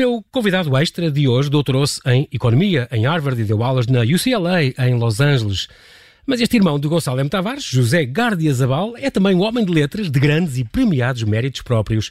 meu convidado extra de hoje doutorou-se em Economia em Harvard e deu aulas na UCLA em Los Angeles. Mas este irmão de Gonçalo M. Tavares, José Gardia Zabal, é também um homem de letras de grandes e premiados méritos próprios.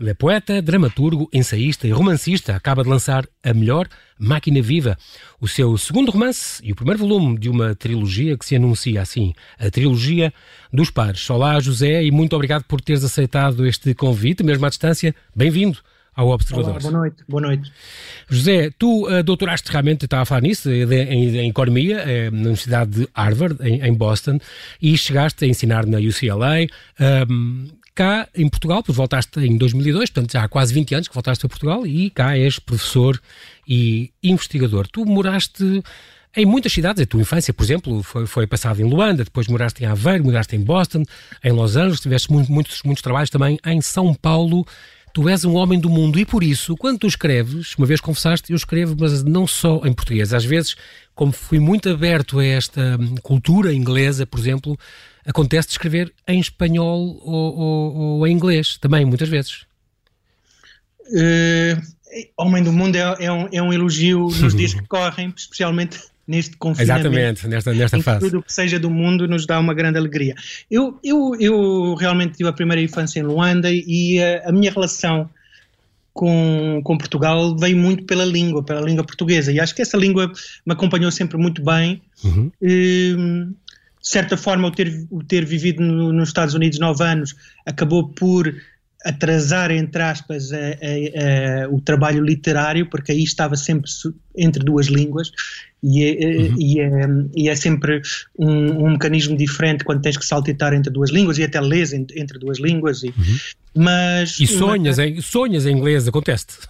Ele é poeta, dramaturgo, ensaísta e romancista. Acaba de lançar A Melhor Máquina Viva, o seu segundo romance e o primeiro volume de uma trilogia que se anuncia assim, a Trilogia dos Pares. Olá, José, e muito obrigado por teres aceitado este convite, mesmo à distância. Bem-vindo ao Observador. Olá, boa noite, boa noite. José, tu uh, doutoraste realmente, estava a falar nisso, em, em Economia, eh, na Universidade de Harvard, em, em, Boston, e chegaste a ensinar na UCLA. Um, cá em Portugal, pois voltaste em 2002, portanto já há quase 20 anos que voltaste a Portugal, e cá és professor e investigador. Tu moraste em muitas cidades, a tua infância, por exemplo, foi, foi passada em Luanda, depois moraste em Aveiro, moraste em Boston, em Los Angeles, tiveste muito, muitos, muitos trabalhos também em São Paulo Tu és um homem do mundo e por isso, quando tu escreves, uma vez confessaste, eu escrevo, mas não só em português. Às vezes, como fui muito aberto a esta hum, cultura inglesa, por exemplo, acontece de escrever em espanhol ou, ou, ou em inglês, também, muitas vezes. Uh, homem do mundo é, é, um, é um elogio nos dias que correm, especialmente neste confinamento. Exatamente, nesta, nesta fase. Tudo o que seja do mundo nos dá uma grande alegria. Eu, eu, eu realmente tive a primeira infância em Luanda e a, a minha relação com, com Portugal veio muito pela língua, pela língua portuguesa. E acho que essa língua me acompanhou sempre muito bem. Uhum. E, de certa forma, o ter, o ter vivido no, nos Estados Unidos nove anos acabou por atrasar, entre aspas, a, a, a, o trabalho literário, porque aí estava sempre entre duas línguas e é, uhum. e é, e é sempre um, um, mecanismo diferente quando tens que saltitar entre duas línguas e até lês entre duas línguas. E, uhum. mas, e sonhas, mas, em, sonhas em inglês, acontece-te?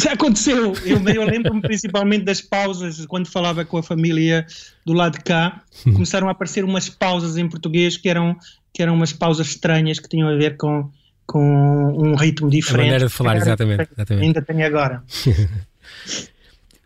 Já aconteceu. Eu, eu lembro-me principalmente das pausas, quando falava com a família do lado de cá, uhum. começaram a aparecer umas pausas em português que eram, que eram umas pausas estranhas que tinham a ver com, com um ritmo diferente. A maneira de falar, exatamente. exatamente. Ainda tenho agora.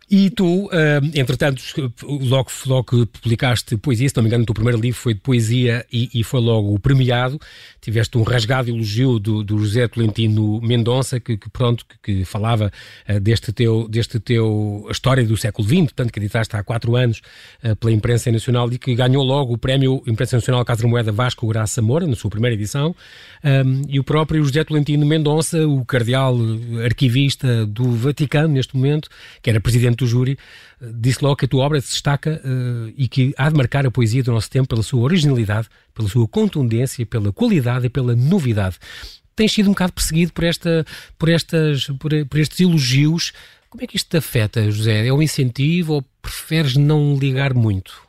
E tu, uh, entretanto, logo, logo publicaste poesia, se não me engano, o teu primeiro livro foi de poesia e, e foi logo premiado. Tiveste um rasgado elogio do, do José Tolentino Mendonça, que, que pronto, que, que falava uh, deste teu, deste teu, história do século XX, portanto, que editaste há quatro anos uh, pela Imprensa Nacional e que ganhou logo o prémio Imprensa Nacional Casa Moeda Vasco Graça Moura, na sua primeira edição. Um, e o próprio José Tolentino Mendonça, o cardeal arquivista do Vaticano, neste momento, que era presidente do júri, eh, disse logo que a tua obra se destaca uh, e que há de marcar a poesia do nosso tempo pela sua originalidade, pela sua contundência, pela qualidade e pela novidade. Tens sido um bocado perseguido por, esta, por, estas, por, por estes elogios. Como é que isto te afeta, José? É um incentivo ou preferes não ligar muito?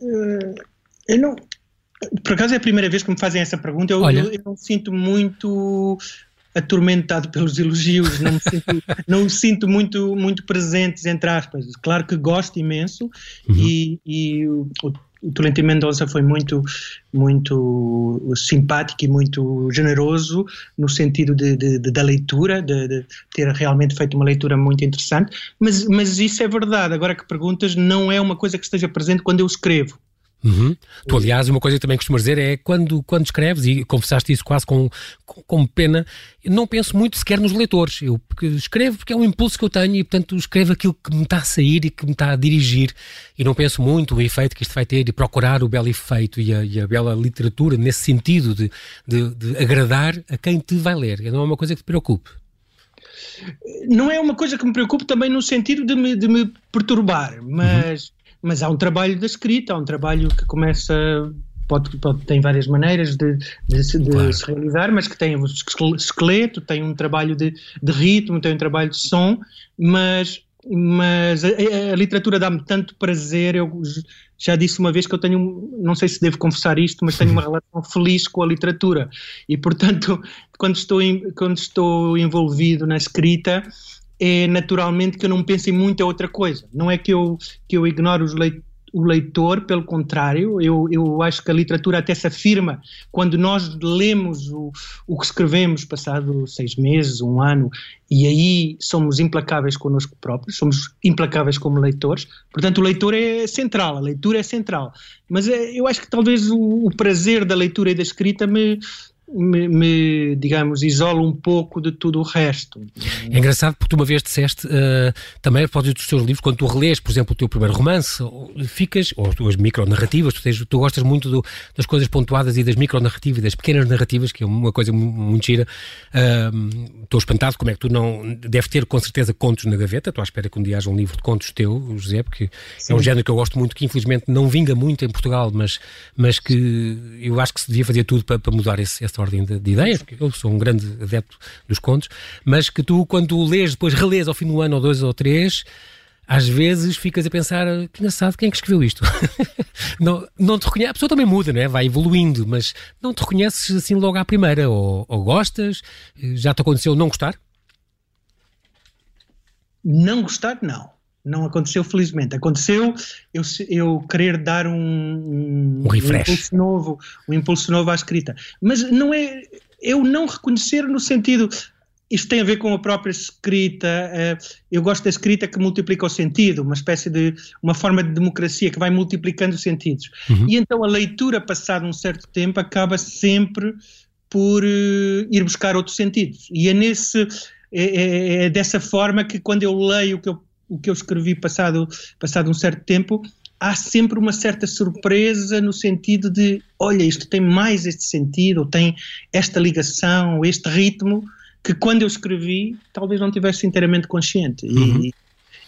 Uh, eu não. Por acaso é a primeira vez que me fazem essa pergunta. Eu, eu, eu não sinto muito atormentado pelos elogios, não me sinto, não me sinto muito, muito presentes, entre aspas. Claro que gosto imenso uhum. e, e o, o Tolentino Mendonça foi muito, muito simpático e muito generoso no sentido de, de, de da leitura, de, de, ter realmente feito uma leitura muito interessante, mas, mas isso é verdade. Agora que perguntas, não é uma coisa que esteja presente quando eu escrevo. Uhum. Tu, aliás, uma coisa que também costumas dizer é quando, quando escreves, e confessaste isso quase com, com, com pena, não penso muito sequer nos leitores. Eu escrevo porque é um impulso que eu tenho e, portanto, escrevo aquilo que me está a sair e que me está a dirigir. E não penso muito o efeito que isto vai ter e procurar o belo efeito e a, e a bela literatura nesse sentido de, de, de, agradar a quem te vai ler. Não é uma coisa que te preocupe. Não é uma coisa que me preocupe também no sentido de me, de me perturbar, mas. Mas há um trabalho da escrita, há um trabalho que começa Pode, pode, tem várias maneiras de, de, de claro. se realizar, mas que tem um esqueleto, tem um trabalho de, de ritmo, tem um trabalho de som, mas, mas a, a literatura dá-me tanto prazer. Eu já disse uma vez que eu tenho, não sei se devo confessar isto, mas tenho uma relação feliz com a literatura e, portanto, quando estou, quando estou envolvido na escrita é naturalmente que eu não penso em muita outra coisa. Não é que eu, que eu ignoro o leitor, pelo contrário, eu, eu acho que a literatura até se afirma quando nós lemos o, o que escrevemos, passado seis meses, um ano, e aí somos implacáveis connosco próprios, somos implacáveis como leitores. Portanto, o leitor é central, a leitura é central. Mas é, eu acho que talvez o, o prazer da leitura e da escrita me, me, me, digamos, isolo um pouco de tudo o resto. É engraçado porque tu uma vez disseste, uh, também a propósito dos teus livros, quando tu relês, por exemplo, o teu primeiro romance, ficas, ou as tuas micronarrativas, tu, tens, tu gostas muito do, das coisas pontuadas e das micronarrativas e das pequenas narrativas, que é uma coisa muito gira. Uh, estou espantado como é que tu não... Deve ter com certeza contos na gaveta, estou à espera que um dia haja um livro de contos teu, José, porque Sim. é um género que eu gosto muito, que infelizmente não vinga muito em Portugal, mas, mas que eu acho que se devia fazer tudo para, para mudar esse, essa ordem de, de, ideias, porque eu sou um grande adepto dos contos, mas que tu, quando lês, depois relês ao fim do ano, ou dois ou três, às vezes ficas a pensar, que engraçado, quem é que escreveu isto? não, não te reconhece, a pessoa também muda, não é? vai evoluindo, mas não te reconheces assim logo à primeira, ou, ou gostas, já te aconteceu não gostar? Não gostar, não. Não aconteceu, felizmente. Aconteceu eu, eu querer dar um, um, um, um impulso novo, um impulso novo à escrita. Mas não é eu não reconhecer no sentido. Isto tem a ver com a própria escrita. Eh, eu gosto da escrita que multiplica o sentido, uma espécie de uma forma de democracia que vai multiplicando os sentidos. Uhum. E então a leitura, passado um certo tempo, acaba sempre por uh, ir buscar outros sentidos. E é nesse é, é, é dessa forma que quando eu leio o que eu o que eu escrevi passado, passado um certo tempo, há sempre uma certa surpresa no sentido de, olha, isto tem mais este sentido, tem esta ligação, este ritmo, que quando eu escrevi talvez não tivesse inteiramente consciente. Uhum.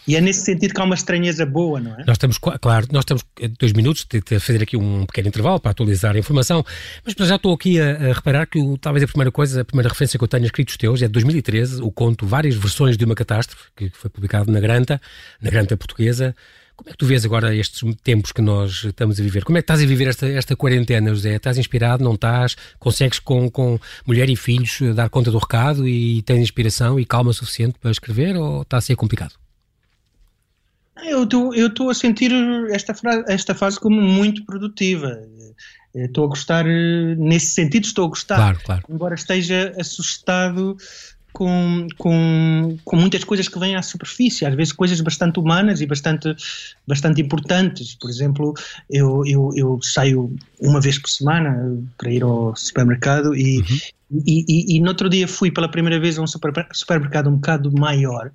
E, é nesse sentido que há uma estranheza boa, não é? Nós estamos, claro, nós temos dois minutos de, fazer aqui um pequeno intervalo para atualizar a informação, mas já estou aqui a, a reparar que o, talvez a primeira coisa, a primeira referência que eu tenho escritos teus é de 2013, o conto Várias Versões de uma Catástrofe, que foi publicado na Granta, na Granta Portuguesa. Como é que tu vês agora estes tempos que nós estamos a viver? Como é que estás a viver esta, esta quarentena, José? Estás inspirado, não estás? Consegues com, com mulher e filhos dar conta do recado e tens inspiração e calma suficiente para escrever ou está a ser complicado? Eu estou a sentir esta, esta fase como muito produtiva. Estou a gostar, nesse sentido, estou a gostar. Claro, claro. Embora esteja assustado com, com, com muitas coisas que vêm à superfície, às vezes coisas bastante humanas e bastante, bastante importantes. Por exemplo, eu, eu, eu saio uma vez por semana para ir ao supermercado e, uhum. e, e, e, no outro dia fui pela primeira vez a um supermercado um bocado maior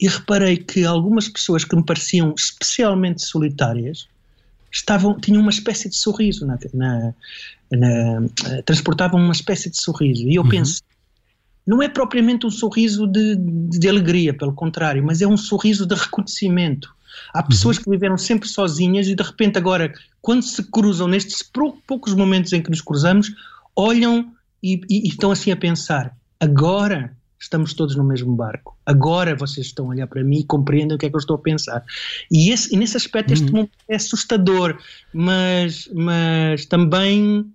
e reparei que algumas pessoas que me pareciam especialmente solitárias estavam, tinham uma espécie de sorriso na, na, na transportavam uma espécie de sorriso e eu uhum. penso não é propriamente um sorriso de, de, alegria, pelo contrário, mas é um sorriso de reconhecimento. Há uhum. pessoas que viveram sempre sozinhas e de repente agora, quando se cruzam nestes poucos momentos em que nos cruzamos, olham e, e, e estão assim a pensar: agora estamos todos no mesmo barco. Agora vocês estão a olhar para mim e compreendem o que é que eu estou a pensar. E, esse, e nesse aspecto este uhum. momento é assustador, mas, mas também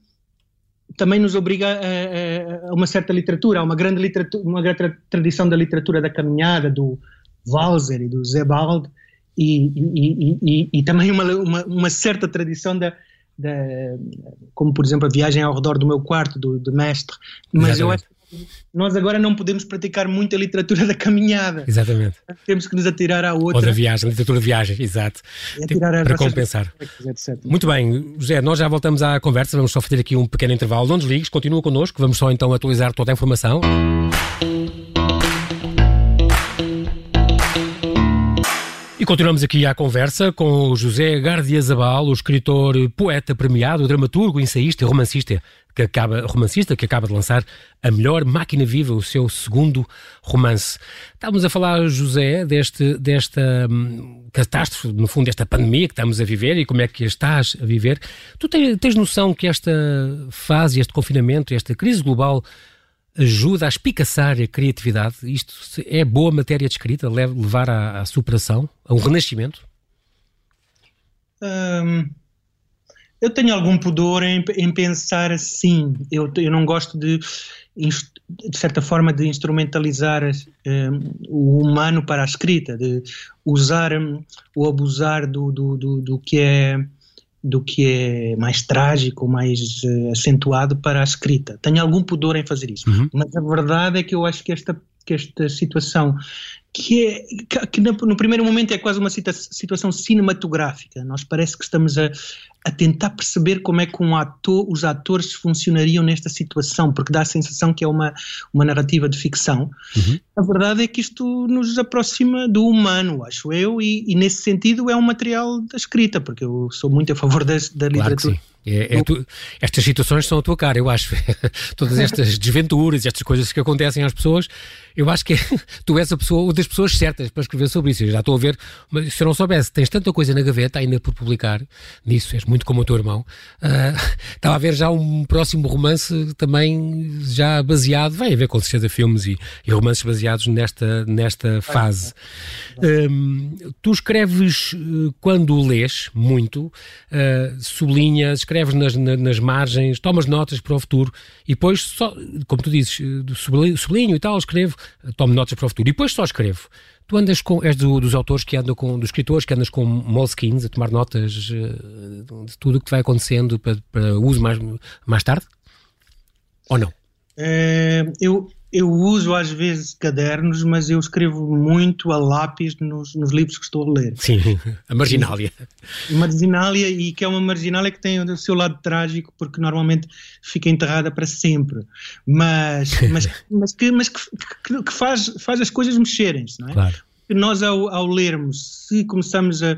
também nos obriga a, a, uma certa literatura, a uma grande literatura, uma grande tradição da literatura da caminhada, do Walser e do Zebald, e, e, e, e também uma, uma, uma, certa tradição da, da, como por exemplo a viagem ao redor do meu quarto, do, do mestre, mas Exatamente. eu acho nós agora não podemos praticar muito a literatura da caminhada. Exatamente. Temos que nos atirar à outra. Ou da viagem, a literatura de viagem, exato. Para compensar. Muito bem, José, nós já voltamos à conversa, vamos só fazer aqui um pequeno intervalo. Não desligues, continua connosco, vamos só então atualizar toda a informação. E continuamos aqui à conversa com o José Gardia Zabal, o escritor, poeta premiado, dramaturgo, ensaísta e romancista que acaba, romancista que acaba de lançar A Melhor Máquina Viva, o seu segundo romance. Estávamos a falar, José, deste, desta hum, catástrofe, no fundo, desta pandemia que estamos a viver e como é que estás a viver. Tu tens, tens noção que esta fase, este confinamento, esta crise global ajuda a espicaçar a criatividade? Isto é boa matéria de escrita, levar à, à superação, a um renascimento? Um, eu tenho algum pudor em, em pensar assim. Eu, eu não gosto de, de certa forma, de instrumentalizar um, o humano para a escrita, de usar um, ou abusar do, do, do, do que é do que é mais trágico, mais uh, acentuado para a escrita. Tenho algum pudor em fazer isso, uhum. mas a verdade é que eu acho que esta que esta situação que é que no, primeiro momento é quase uma situação cinematográfica. Nós parece que estamos a, a tentar perceber como é que um ator, os atores funcionariam nesta situação, porque dá a sensação que é uma, uma narrativa de ficção. Uhum. A verdade é que isto nos aproxima do humano, acho eu, e, e, nesse sentido é um material da escrita, porque eu sou muito a favor da, da literatura. É, é tu, estas situações são a tua cara, eu acho. Todas estas desventuras, estas coisas que acontecem às pessoas, eu acho que tu és a pessoa, uma das pessoas certas para escrever sobre isso. Eu já estou a ver, mas se eu não soubesse, tens tanta coisa na gaveta ainda por publicar nisso, és muito como o teu irmão. Uh, estava a ver já um próximo romance também já baseado, vai haver com certeza filmes e, e romances baseados nesta, nesta fase. Um, tu escreves eh, quando lês muito, uh, sublinhas, escreves nas, nas margens, tomas notas para o futuro e depois só, como tu dizes, eh, sublinho, e tal, escrevo, tomo notas para o futuro e depois só escrevo. Tu andas com, és do, dos autores que andam com, dos escritores que andas com moleskins a tomar notas uh, de tudo o que vai acontecendo para, para uso mais, mais tarde? Ou não? É, eu, eu uso às vezes cadernos, mas eu escrevo muito a lápis nos, nos livros que estou a ler. Sim, a marginália. Marginália, e que é uma marginália que tem o seu lado trágico, porque normalmente fica enterrada para sempre. Mas, mas, mas, que, mas que, que faz, faz as coisas mexerem-se, não é? Claro. Nós, ao, ao lermos, se começamos a,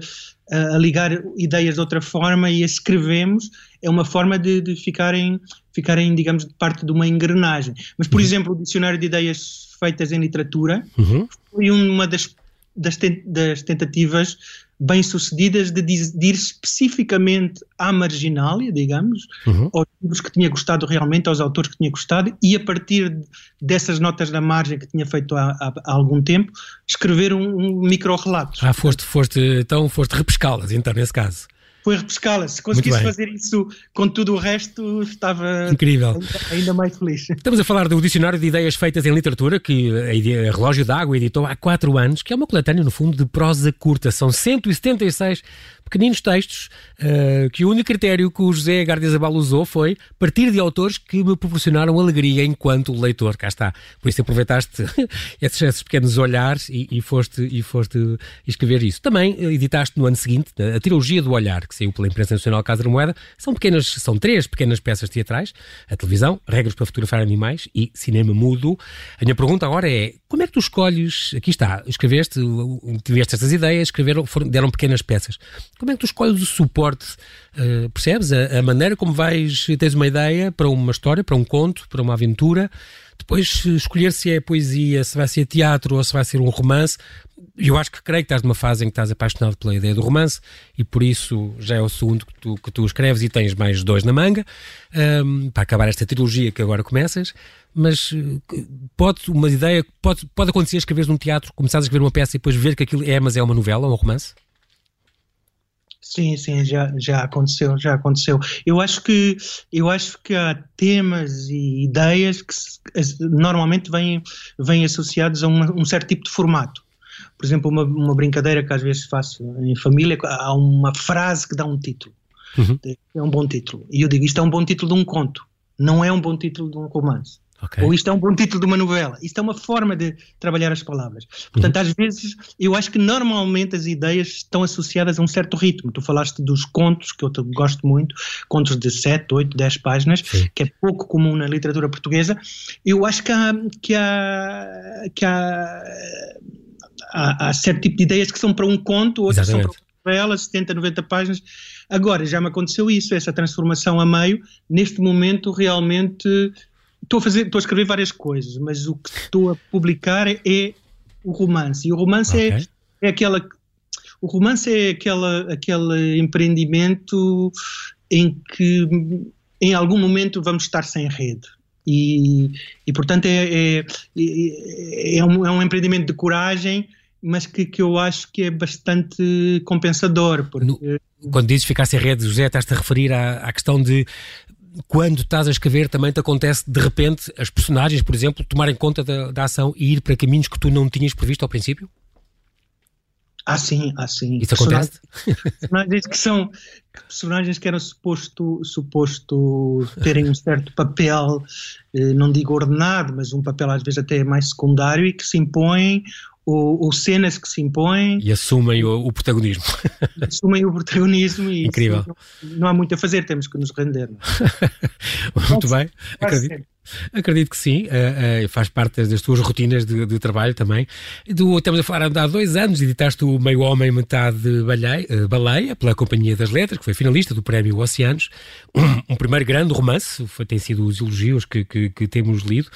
a ligar ideias de outra forma e a escrevemos, é uma forma de, de ficarem, ficarem, digamos, parte de uma engrenagem. Mas, por uhum. exemplo, o dicionário de ideias feitas em literatura uhum. foi uma das, das, das tentativas bem-sucedidas de, de, ir especificamente à marginália, digamos, uhum. aos livros que tinha gostado realmente, aos autores que tinha gostado, e a partir dessas notas da margem que tinha feito há, há, há algum tempo, escrever um, um micro-relato. Ah, foste, foste, então foste repescá-las, então, nesse caso foi repescá-la. Se conseguisse fazer isso com tudo o resto, estava Incrível. Ainda, mais feliz. Estamos a falar do Dicionário de Ideias Feitas em Literatura, que a Relógio d'Água editou há quatro anos, que é uma coletânea, no fundo, de prosa curta. São 176 pequeninos textos uh, que o único critério que o José Gardiazabal usou foi partir de autores que me proporcionaram alegria enquanto leitor. Cá está. Por isso aproveitaste esses, esses, pequenos olhares e, e, foste, e foste escrever isso. Também editaste no ano seguinte a trilogia do Olhar, que saiu pela Imprensa Nacional Casa da Moeda. São pequenas, são três pequenas peças teatrais, a televisão, regras para fotografar animais e cinema mudo. A minha pergunta agora é, como é que tu escolhes, aqui está, escreveste, tiveste estas ideias, escreveram, foram, deram pequenas peças. Como é que tu escolhes o suporte? Uh, percebes? A, a, maneira como vais, tens uma ideia para uma história, para um conto, para uma aventura. Depois escolher se é poesia, se vai ser teatro ou se vai ser um romance. Eu acho que creio que estás numa fase em que estás apaixonado pela ideia do romance e por isso já é o segundo que tu, que tu escreves e tens mais dois na manga um, para acabar esta trilogia que agora começas. Mas eh, pode uma ideia, pode, pode acontecer escreveres num teatro, começares a escrever uma peça e depois ver que aquilo é, mas é uma novela, um romance? Sim, sim, já, já aconteceu, já aconteceu. Eu acho que eu acho que há temas e ideias que normalmente vêm, vêm associados a uma, um certo tipo de formato. Por exemplo, uma, uma brincadeira que às vezes faço em família, há uma frase que dá um título. Uhum. É um bom título. E eu digo, isto é um bom título de um conto, não é um bom título de um romance. Okay. Ou isto é um bom título de uma novela. Isto é uma forma de trabalhar as palavras. Portanto, uhum. às vezes, eu acho que normalmente as ideias estão associadas a um certo ritmo. Tu falaste dos contos, que eu gosto muito, contos de 7, 8, 10 páginas, Sim. que é pouco comum na literatura portuguesa. Eu acho que há, que há, que há, há, há certo tipo de ideias que são para um conto, outras Exatamente. são para uma novela, 70, 90 páginas. Agora, já me aconteceu isso, essa transformação a meio. Neste momento, realmente estou a fazer, estou a escrever várias coisas, mas o que estou a publicar é o romance. E o romance é, okay. é, é aquela o romance é aquela, aquele empreendimento em que em algum momento vamos estar sem rede. E, e portanto é, é, é, um, é um empreendimento de coragem, mas que, que eu acho que é bastante compensador. Porque... No, quando dizes ficar sem rede, José, estás-te a referir à, à questão de quando estás a escrever também te acontece de repente as personagens, por exemplo, tomarem conta da, da ação e ir para caminhos que tu não tinhas previsto ao princípio? Ah, sim, ah, sim. Isso acontece? Personagens que são personagens que eram suposto, suposto terem um certo papel, eh, não digo ordenado, mas um papel às vezes até mais secundário e que se impõem ou, ou, cenas que se impõem. E assumem o, o protagonismo. Assumem o protagonismo e Incrível. Não, não, há muito a fazer, temos que nos render. É? muito bem, acredito. Acredito que sim, uh, uh, faz parte das tuas rotinas de, de trabalho também. Do, estamos a falar há dois anos, editaste o Meio Homem, Metade Baleia, uh, Baleia, pela Companhia das Letras, que foi finalista do Prémio Oceanos. Um, um primeiro grande romance, foi, tem sido os elogios que, que, que temos lido.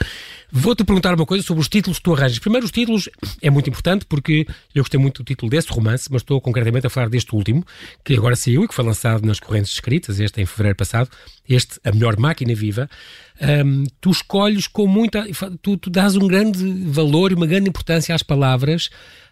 Vou-te perguntar uma coisa sobre os títulos que tu arranjas. Primeiro, os títulos é muito importante porque eu gostei muito do título desse romance, mas estou concretamente a falar deste último, que agora saiu e que foi lançado nas correntes escritas, este em fevereiro passado, este A Melhor Máquina Viva um, tu escolhes com muita. Tu, tu dás um grande valor e uma grande importância às palavras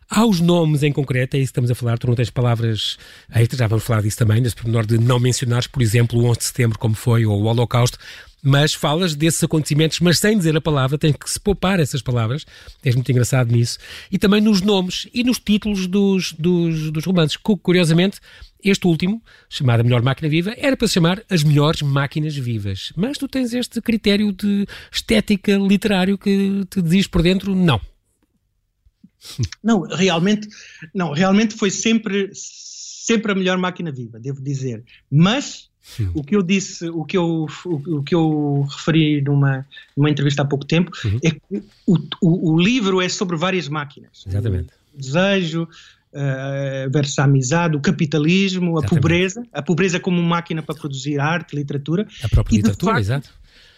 aos nomes em concreto, é isso que estamos a falar, tu não tens palavras extras, já vamos falar disso também, desse pormenor de não mencionares, por exemplo, o 11 de setembro, como foi, ou o Holocausto, mas falas desses acontecimentos, mas sem dizer a palavra, tens que se poupar essas palavras, és muito engraçado nisso, e também nos nomes e nos títulos dos, dos, dos romances, curiosamente, este último, chamado A Melhor Máquina Viva, era para se chamar As Melhores Máquinas Vivas. Mas tu tens este critério de estética literário que te diz por dentro, não. Não, realmente, não, realmente foi sempre, sempre a melhor máquina viva, devo dizer. Mas Sim. o que eu disse, o que eu, o, o, que eu referi numa, numa entrevista há pouco tempo, uhum. é que o, o, o, livro é sobre várias máquinas. Exatamente. O desejo, uh, versus a amizade, o capitalismo, Exatamente. a pobreza, a pobreza como máquina para produzir arte, literatura. A própria literatura, facto, exato.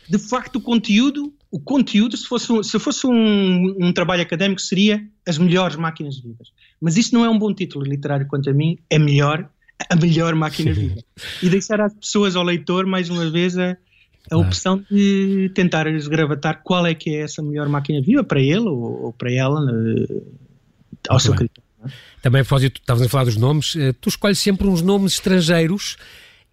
De facto, o conteúdo, o conteúdo, se fosse, um, se fosse um, um, trabalho académico, seria as melhores máquinas vivas. Mas isto não é um bom título literário, quanto a mim, é melhor, a melhor máquina viva. E deixar às pessoas, ao leitor, mais uma vez, a, a claro. opção de tentar esgravatar qual é que é essa melhor máquina viva para ele ou, ou para ela, uh, ao Muito seu critério. Também, Fósio, tu estavas a falar dos nomes, eh, tu escolhes sempre uns nomes estrangeiros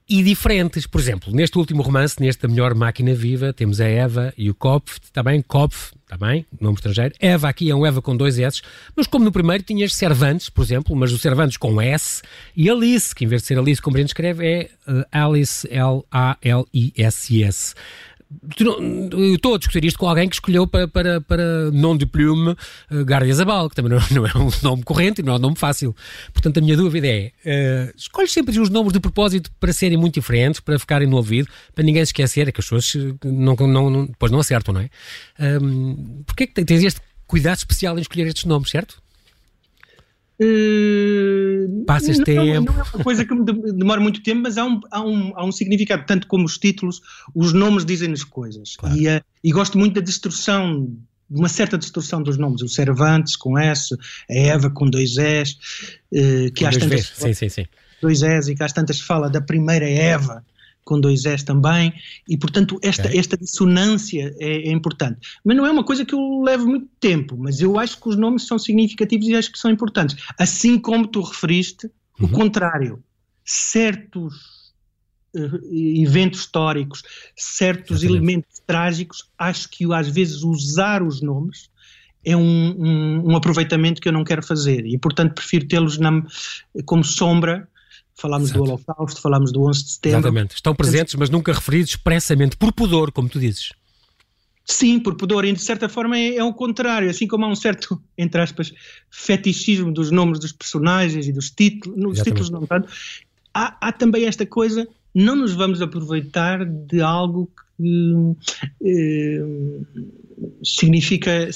e diferentes. Por exemplo, neste último romance, neste A Melhor Máquina Viva, temos a Eva e o Kopf, também Kopf, também, nome estrangeiro. Eva aqui é um Eva com dois S, mas como no primeiro tinhas Cervantes, por exemplo, mas o Cervantes com S, e Alice, que em vez de ser Alice, como a gente escreve, é Alice, L-A-L-I-S-S eu estou a discutir isto com alguém que escolheu para, para, para non de plume uh, Gardia Zabal, que também não, não, é um nome corrente e não é um nome fácil. Portanto, a minha dúvida é: uh, escolhes sempre os nomes de propósito para serem muito diferentes, para ficarem no ouvido, para ninguém se esquecer, é que as pessoas não, não, não, depois não acertam, não é? Um, Porquê é que tens este cuidado especial em escolher estes nomes, certo? Uh, Passas não, tempo. Não é uma coisa que demora muito tempo, mas há um, há um, há um significado, tanto como os títulos, os nomes dizem-nos coisas. Claro. E, uh, e gosto muito da destrução, de uma certa destrução dos nomes. O Cervantes com S, a Eva com dois S, uh, que há tantas. Sim, sim, sim. Dois S e que às tantas fala da primeira Eva com dois S também, e portanto esta, okay. esta dissonância é, é, importante. Mas não é uma coisa que eu levo muito tempo, mas eu acho que os nomes são significativos e acho que são importantes. Assim como tu referiste, uhum. o contrário. Certos uh, eventos históricos, certos Exatamente. elementos trágicos, acho que às vezes usar os nomes é um, um, um aproveitamento que eu não quero fazer e portanto prefiro tê-los como sombra Falámos Exato. do Holocausto, falámos do 11 de setembro. Exatamente. Estão presentes, mas nunca referidos expressamente, por pudor, como tu dizes. Sim, por pudor, e de certa forma é, é o contrário, assim como há um certo, entre aspas, fetichismo dos nomes dos personagens e dos títulos, nos Exatamente. títulos não tanto, há, há, também esta coisa, não nos vamos aproveitar de algo que eh, significa,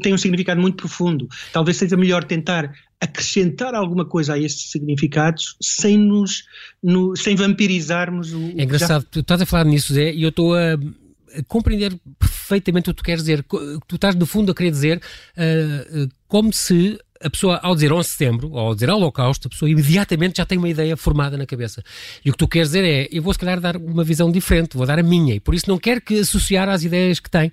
tem um significado muito profundo. Talvez seja melhor tentar acrescentar alguma coisa a estes significados sem nos no, sem vampirizarmos o. É engraçado, já... tu estás a falar nisso, Zé, e eu estou a compreender perfeitamente o que tu queres dizer. Tu estás, no fundo, a querer dizer uh, uh, como se a pessoa, ao dizer 11 de setembro, ou ao dizer Holocausto, a pessoa imediatamente já tem uma ideia formada na cabeça. E o que tu queres dizer é, eu vou se calhar dar uma visão diferente, vou dar a minha, e por isso não quero que associar às ideias que tem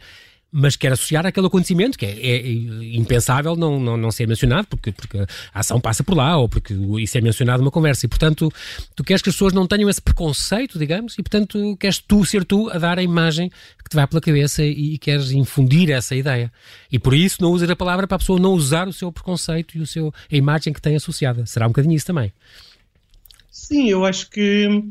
mas quer associar aquele acontecimento que é, é, impensável não, não, não ser mencionado, porque, porque a ação passa por lá, ou porque isso é mencionado numa conversa. E, portanto, tu queres que as pessoas não tenham esse preconceito, digamos, e, portanto, queres tu ser tu a dar a imagem que te vai pela cabeça e, e queres infundir essa ideia. E por isso não usas a palavra para a pessoa não usar o seu preconceito e o seu, a imagem que tem associada. Será um bocadinho isso também. Sim, eu acho que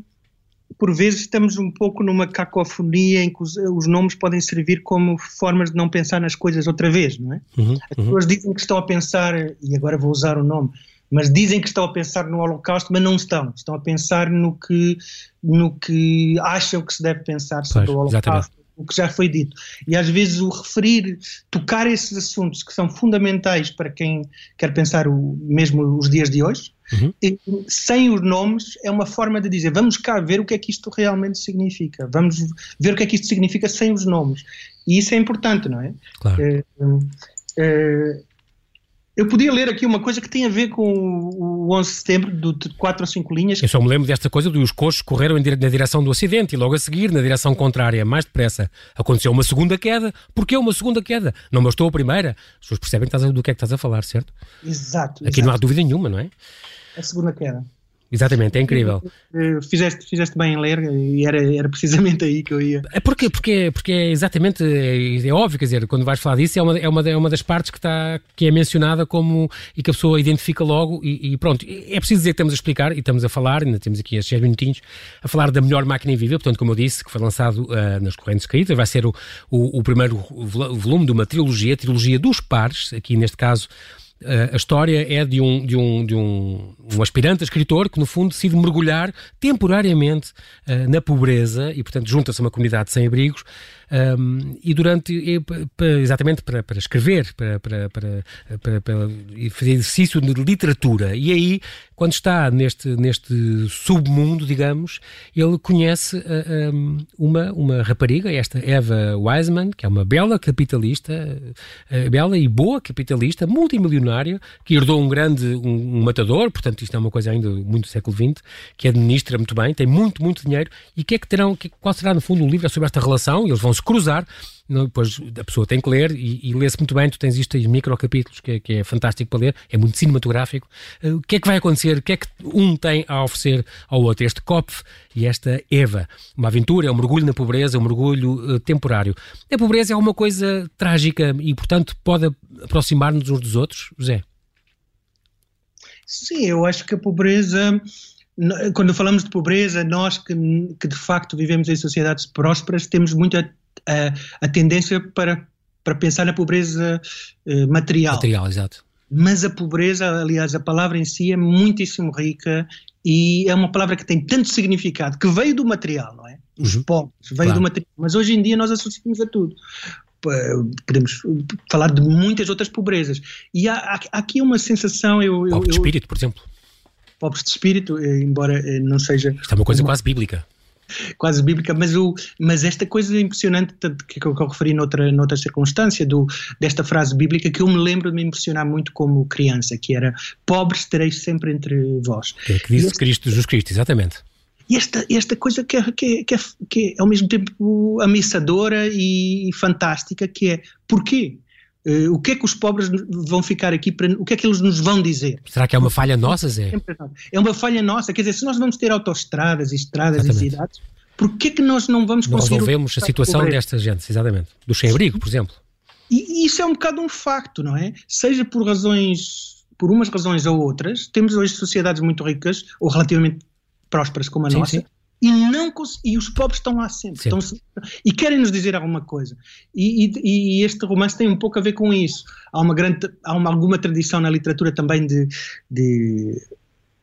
por vezes estamos um pouco numa cacofonia em que os, os, nomes podem servir como formas de não pensar nas coisas outra vez, não é? Uhum, As uhum. pessoas dizem que estão a pensar, e agora vou usar o nome, mas dizem que estão a pensar no Holocausto, mas não estão. Estão a pensar no que, no que acham que se deve pensar sobre pois, o Holocausto. Exatamente. O que já foi dito. E às vezes o referir, tocar esses assuntos que são fundamentais para quem quer pensar o, mesmo os dias de hoje, Uhum. E, sem os nomes é uma forma de dizer vamos cá ver o que é que isto realmente significa, vamos ver o que é que isto significa sem os nomes. E isso é importante, não é? Claro. É, é, eu podia ler aqui uma coisa que tem a ver com o 11 de setembro, de 4 ou 5 linhas. Eu só me lembro desta coisa dos coxos correram na direção do acidente e logo a seguir, na direção contrária, mais depressa. Aconteceu uma segunda queda. Porquê uma segunda queda? Não bastou a primeira. As pessoas percebem do que é que estás a falar, certo? Exato. Aqui exato. não há dúvida nenhuma, não é? A segunda queda. Exatamente, é incrível. Fizeste, fizeste bem em ler e era, era precisamente aí que eu ia. É porque, porque, porque é exatamente, é, é, óbvio, quer dizer, quando vais falar disso, é uma, é uma, é uma das partes que, está, que é mencionada como e que a pessoa identifica logo e, e pronto. É preciso dizer que estamos a explicar e estamos a falar, ainda temos aqui estes 10 minutinhos, a falar da melhor máquina invisível, portanto, como eu disse, que foi lançado uh, nas correntes escritas, vai ser o, o, o primeiro volume de uma trilogia, a trilogia dos pares, aqui neste caso a história é de um, de um, de um, um aspirante a escritor que, no fundo, decide mergulhar temporariamente uh, na pobreza e, portanto, junta-se a uma comunidade sem abrigos um, e durante, exatamente para, para escrever, para, para, para, para, fazer exercício de literatura. E aí, quando está neste, neste submundo, digamos, ele conhece um, uma, uma rapariga, esta Eva Wiseman, que é uma bela capitalista, uh, bela e boa capitalista, multimilionária, que herdou um grande um, um, matador, portanto isto é uma coisa ainda muito do século XX, que administra muito bem, tem muito, muito dinheiro, e que é que terão, que, qual será no fundo o livro sobre esta relação, eles vão se cruzar, depois a pessoa tem que ler e, e lê-se muito bem. Tu tens isto em micro capítulos, que, é, que é fantástico para ler, é muito cinematográfico. Uh, o que é que vai acontecer? O que é que um tem a oferecer ao outro? Este Kopf e esta Eva. Uma aventura, é um mergulho na pobreza, um mergulho uh, temporário. A pobreza é uma coisa trágica e, portanto, pode aproximar-nos uns dos outros, José? Sim, eu acho que a pobreza quando falamos de pobreza, nós que, que, de facto vivemos em sociedades prósperas temos muita a, a tendência para, para pensar na pobreza uh, material. Material, exato. Mas a pobreza, aliás, a palavra em si é muitíssimo rica e é uma palavra que tem tanto significado, que veio do material, não é? Os uhum. pobres, veio claro. do material. Mas hoje em dia nós associamos a tudo podemos falar de muitas outras pobrezas. E há, há aqui uma sensação. Eu, eu, de espírito, por exemplo. Pobres de espírito, eh, embora eh, não seja. Isto é uma coisa uma, quase bíblica quase bíblica, mas, o, mas esta coisa impressionante que, que eu referi noutra, noutra circunstância, do, desta frase bíblica, que eu me lembro de me impressionar muito como criança, que era pobres tereis sempre entre vós. É que diz Cristo, Jesus Cristo, exatamente. E esta, esta coisa que é, que, é, que, é, que é ao mesmo tempo ameaçadora e fantástica, que é porquê? Uh, o que é que os pobres vão ficar aqui para o que é que eles nos vão dizer? Será que é uma falha nossa, Zé? É uma falha nossa, quer dizer, se nós vamos ter autoestradas e estradas exatamente. e cidades, por que é que nós não vamos conseguir... Nós resolvemos a situação desta gente, exatamente. Do sem-abrigo, por exemplo. E, e isso é um bocado um facto, não é? Seja por razões, por umas razões ou outras, temos hoje sociedades muito ricas, ou relativamente prósperas como a sim, nossa, sim e, não, e os pobres estão lá sempre, sempre. Estão, e querem nos dizer alguma coisa. E, e, e, este romance tem um pouco a ver com isso. Há uma grande, há uma, alguma tradição na literatura também de, de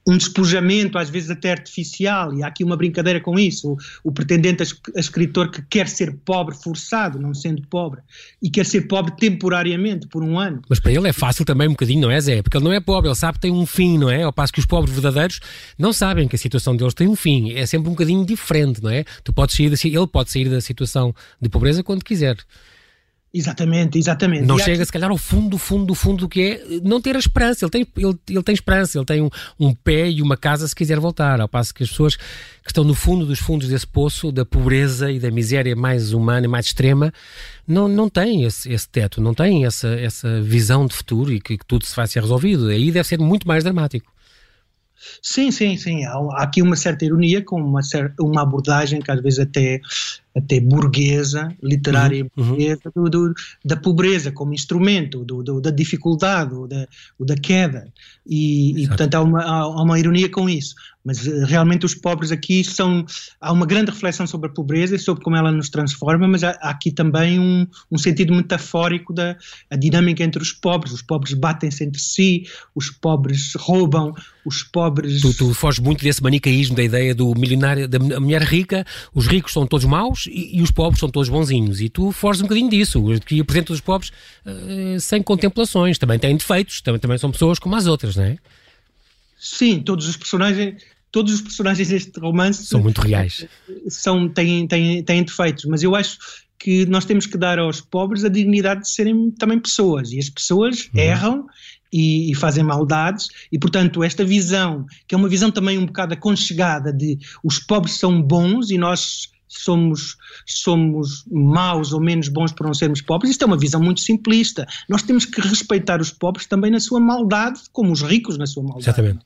um despojamento, às vezes até artificial, e há aqui uma brincadeira com isso. O, o pretendente a, escritor que quer ser pobre forçado, não sendo pobre, e quer ser pobre temporariamente, por um ano. Mas para ele é fácil também um bocadinho, não é, Zé? Porque ele não é pobre, ele sabe que tem um fim, não é? Ao passo que os pobres verdadeiros não sabem que a situação deles tem um fim. É sempre um bocadinho diferente, não é? Tu podes sair ele pode sair da situação de pobreza quando quiser. Exatamente, exatamente. Não e chega, aqui... se calhar, ao fundo, do fundo, do fundo do que é não ter a esperança. Ele tem, ele, ele tem esperança, ele tem um, um pé e uma casa se quiser voltar. Ao passo que as pessoas que estão no fundo dos fundos desse poço, da pobreza e da miséria mais humana e mais extrema, não, não têm esse, esse teto, não têm essa, essa visão de futuro e que, que tudo se vai ser resolvido. Aí deve ser muito mais dramático. Sim, sim, sim. Há, aqui uma certa ironia com uma, uma abordagem que às vezes até, até burguesa, literária uhum, uhum. burguesa, do, do, da pobreza como instrumento, do, do da dificuldade, da, da queda. E, e, portanto há uma, há uma ironia com isso. mas uh, realmente os pobres aqui são. Há uma grande reflexão sobre a pobreza e sobre como ela nos transforma, mas há, há aqui também um, um, sentido metafórico da a dinâmica entre os pobres. Os pobres batem-se entre si, os pobres roubam, os pobres. Tu, tu foges muito desse manicaísmo da ideia do milionário, da mulher rica, os ricos são todos maus e, e os pobres são todos bonzinhos. E tu foges um bocadinho disso, que apresenta os pobres uh, sem contemplações. Também têm defeitos, também, também são pessoas como as outras, não é? Sim, todos os personagens todos os personagens deste romance são muito reais. São, têm, têm, têm defeitos, mas eu acho que nós temos que dar aos pobres a dignidade de serem também pessoas e as pessoas uhum. erram e, e, fazem maldades e portanto esta visão que é uma visão também um bocado aconchegada de os pobres são bons e nós somos, somos maus ou menos bons por não sermos pobres, isto é uma visão muito simplista. Nós temos que respeitar os pobres também na sua maldade, como os ricos na sua maldade. Exatamente.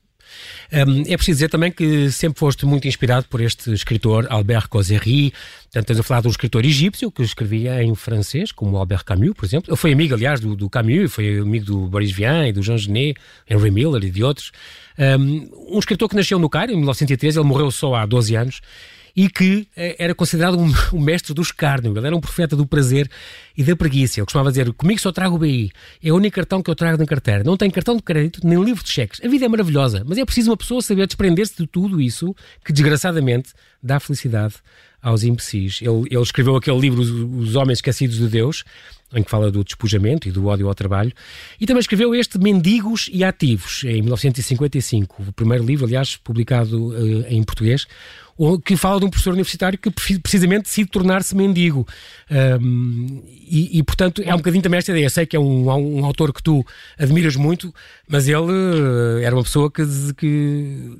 Um, é preciso dizer também que sempre foste muito inspirado por este escritor Albert Causery. Portanto, estás a falar de um escritor egípcio que escrevia em francês, como Albert Camus, por exemplo. Ele foi amigo, aliás, do, do Camus, foi amigo do Boris Vian e do Jean Genet, Henry Miller e de outros. Um, um escritor que nasceu no Cairo em 1913, ele morreu só há 12 anos e que eh, era considerado um, um, mestre do escárnio, ele era um profeta do prazer e da preguiça. Ele costumava dizer: Comigo só trago o BI, é o único cartão que eu trago na carteira. Não tem cartão de crédito nem livro de cheques. A vida é maravilhosa, mas é preciso uma pessoa saber desprender-se de tudo isso que, desgraçadamente, dá felicidade aos imbecis. Ele, ele escreveu aquele livro, Os Homens Esquecidos de Deus, em que fala do despojamento e do ódio ao trabalho, e também escreveu este Mendigos e Ativos, em 1955, o primeiro livro, aliás, publicado uh, em português, que fala de um professor universitário que precisamente decide tornar-se mendigo. Um, e, e, portanto, é um bocadinho também esta ideia. Eu sei que é um, um autor que tu admiras muito, mas ele uh, era uma pessoa que, que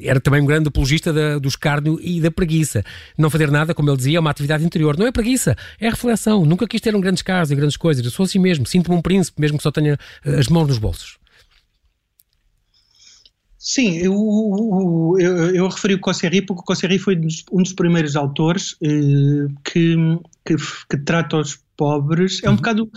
era também um grande apologista da, do escárnio e da preguiça. Não fazer nada, como ele dizia, é uma atividade interior. Não é preguiça, é reflexão. Nunca quis ter um grandes carros e grandes coisas. Eu sou assim mesmo, sinto-me um príncipe, mesmo que só tenha eh, as mãos nos bolsos. Sim, eu, eu, eu referi o Cosserri porque o Cosserri foi um dos primeiros autores eh, que, que, que, trata os pobres. É um, uhum. bocado,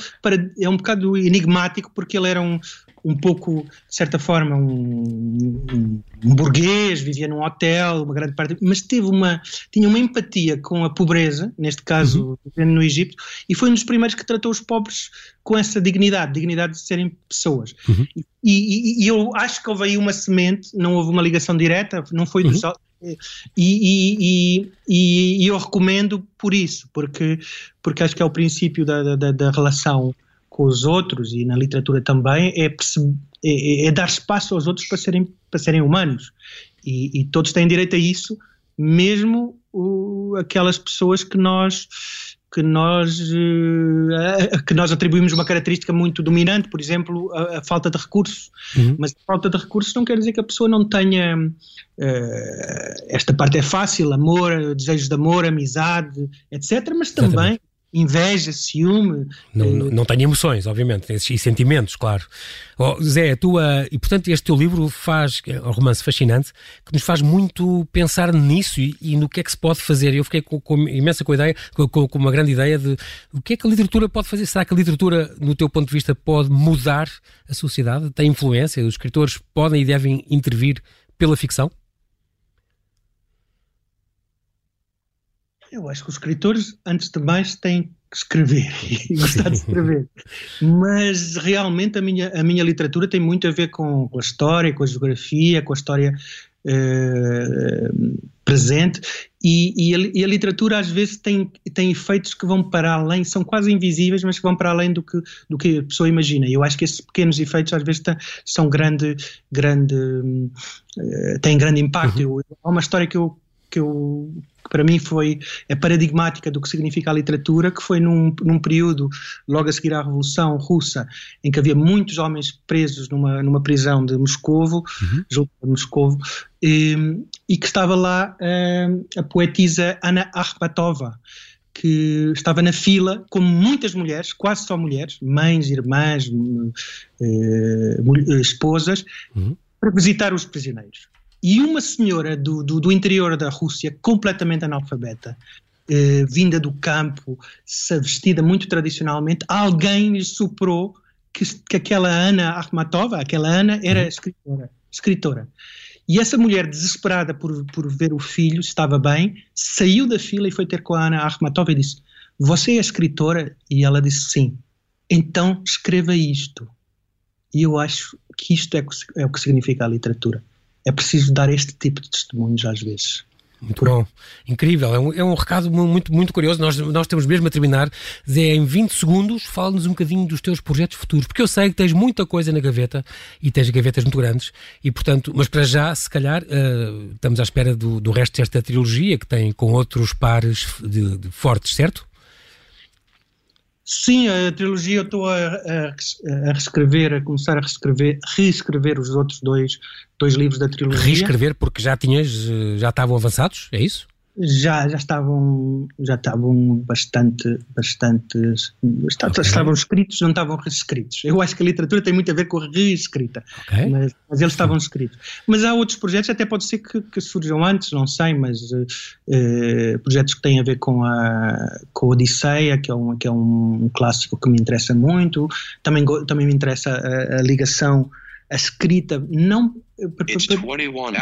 é um bocado enigmático porque ele era um, um pouco, de certa forma, um, um, um, burguês, vivia num hotel, uma grande parte, mas teve uma, tinha uma empatia com a pobreza, neste caso uhum. no Egito, e foi um dos primeiros que tratou os pobres com essa dignidade, dignidade de serem pessoas. Uhum. E, e, e, eu acho que houve aí uma semente, não houve uma ligação direta, não foi uhum. dos e, e, e, e, eu recomendo por isso, porque, porque acho que é o princípio da, da, da relação com os outros e na literatura também é, é, é, dar espaço aos outros para serem, para serem humanos. E, e todos têm direito a isso, mesmo o, aquelas pessoas que nós que nós uh, que nós atribuímos uma característica muito dominante, por exemplo, a, a falta de recursos. Uhum. Mas a falta de recursos não quer dizer que a pessoa não tenha uh, esta parte é fácil, amor, desejos de amor, amizade, etc. Mas também Exatamente inveja, ciúme. Não, eh, não, não tenho emoções, obviamente, e sentimentos, claro. Oh, Zé, a tua, e portanto este teu livro faz, é um romance fascinante, que nos faz muito pensar nisso e, e no que é que se pode fazer. Eu fiquei com, com imensa com, ideia, com, com, uma grande ideia de o que é que a literatura pode fazer. Será que a literatura, no teu ponto de vista, pode mudar a sociedade? Tem influência? Os escritores podem e devem intervir pela ficção? Eu acho que os escritores, antes de mais, têm que escrever e gostar de escrever. Mas realmente a minha, a minha literatura tem muito a ver com, com a história, com a geografia, com a história uh, presente e, e, a, e, a, literatura às vezes tem, tem efeitos que vão para além, são quase invisíveis, mas que vão para além do que, do que a pessoa imagina. E eu acho que esses pequenos efeitos às vezes são grande, grande, uh, têm grande impacto. Uhum. Eu, há uma história que eu que, eu, que para mim foi é paradigmática do que significa a literatura, que foi num, num período logo a seguir à Revolução Russa, em que havia muitos homens presos numa, numa prisão de Moscovo, uhum. junto a Moscovo, e, e, que estava lá a poetisa Ana Akhmatova, que estava na fila, como muitas mulheres, quase só mulheres, mães, irmãs, eh, esposas, uhum. para visitar os prisioneiros. E uma senhora do, do, do interior da Rússia, completamente analfabeta, eh, vinda do campo, vestida muito tradicionalmente, alguém lhe soprou que, que aquela Ana Akhmatova, aquela Ana, era uhum. escritora. escritora. E essa mulher, desesperada por, por ver o filho, estava bem, saiu da fila e foi ter com a Ana Akhmatova e disse: Você é escritora? E ela disse: Sim. Então escreva isto. E eu acho que isto é, é o que significa a literatura. É preciso dar este tipo de testemunhos às vezes. Muito bom, incrível. É um, é um recado muito, muito curioso. Nós, nós temos mesmo a terminar. Zé, em 20 segundos, fala-nos um bocadinho dos teus projetos futuros, porque eu sei que tens muita coisa na gaveta e tens gavetas muito grandes, e portanto, mas para já, se calhar, uh, estamos à espera do, do resto desta trilogia que tem com outros pares de, de fortes, certo? Sim, a trilogia eu estou a, a, a, reescrever, a começar a reescrever, reescrever os outros dois, dois livros da trilogia. Reescrever porque já tinhas, já estavam avançados, é isso? Já, já estavam já estavam bastante bastante okay. estavam escritos não estavam reescritos eu acho que a literatura tem muito a ver com a reescrita okay. mas, mas, eles estavam escritos mas há outros projetos até pode ser que, que surjam antes não sei mas uh, projetos que têm a ver com a com a Odisseia que é um que é um clássico que me interessa muito também também me interessa a, a ligação a escrita não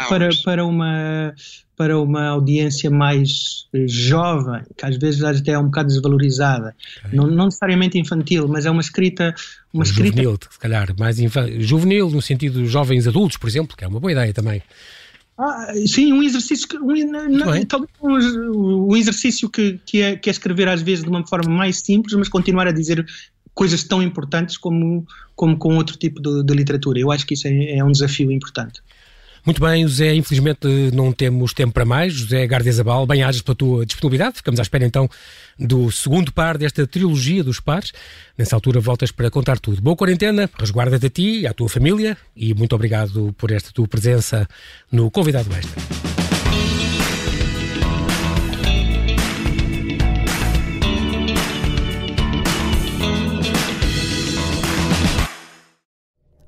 para, para, uma para uma audiência mais jovem, que às vezes até é um bocado desvalorizada, okay. não, não, necessariamente infantil, mas é uma escrita. Uma escrita... Juvenil, se calhar, mais infantil, juvenil no sentido de jovens adultos, por exemplo, que é uma boa ideia também. Ah, sim, um exercício, um, um, um exercício que, que, é, que é escrever às vezes de uma forma mais simples, mas continuar a dizer coisas tão importantes como, como com outro tipo de, de literatura. Eu acho que isso é, é um desafio importante. Muito bem, José, infelizmente não temos tempo para mais. José Gardezabal, bem-ajas pela tua disponibilidade. Ficamos à espera então do segundo par desta trilogia dos pares. Nessa altura voltas para contar tudo. Boa quarentena, resguarda-te a ti e à tua família e muito obrigado por esta tua presença no Convidado Extra.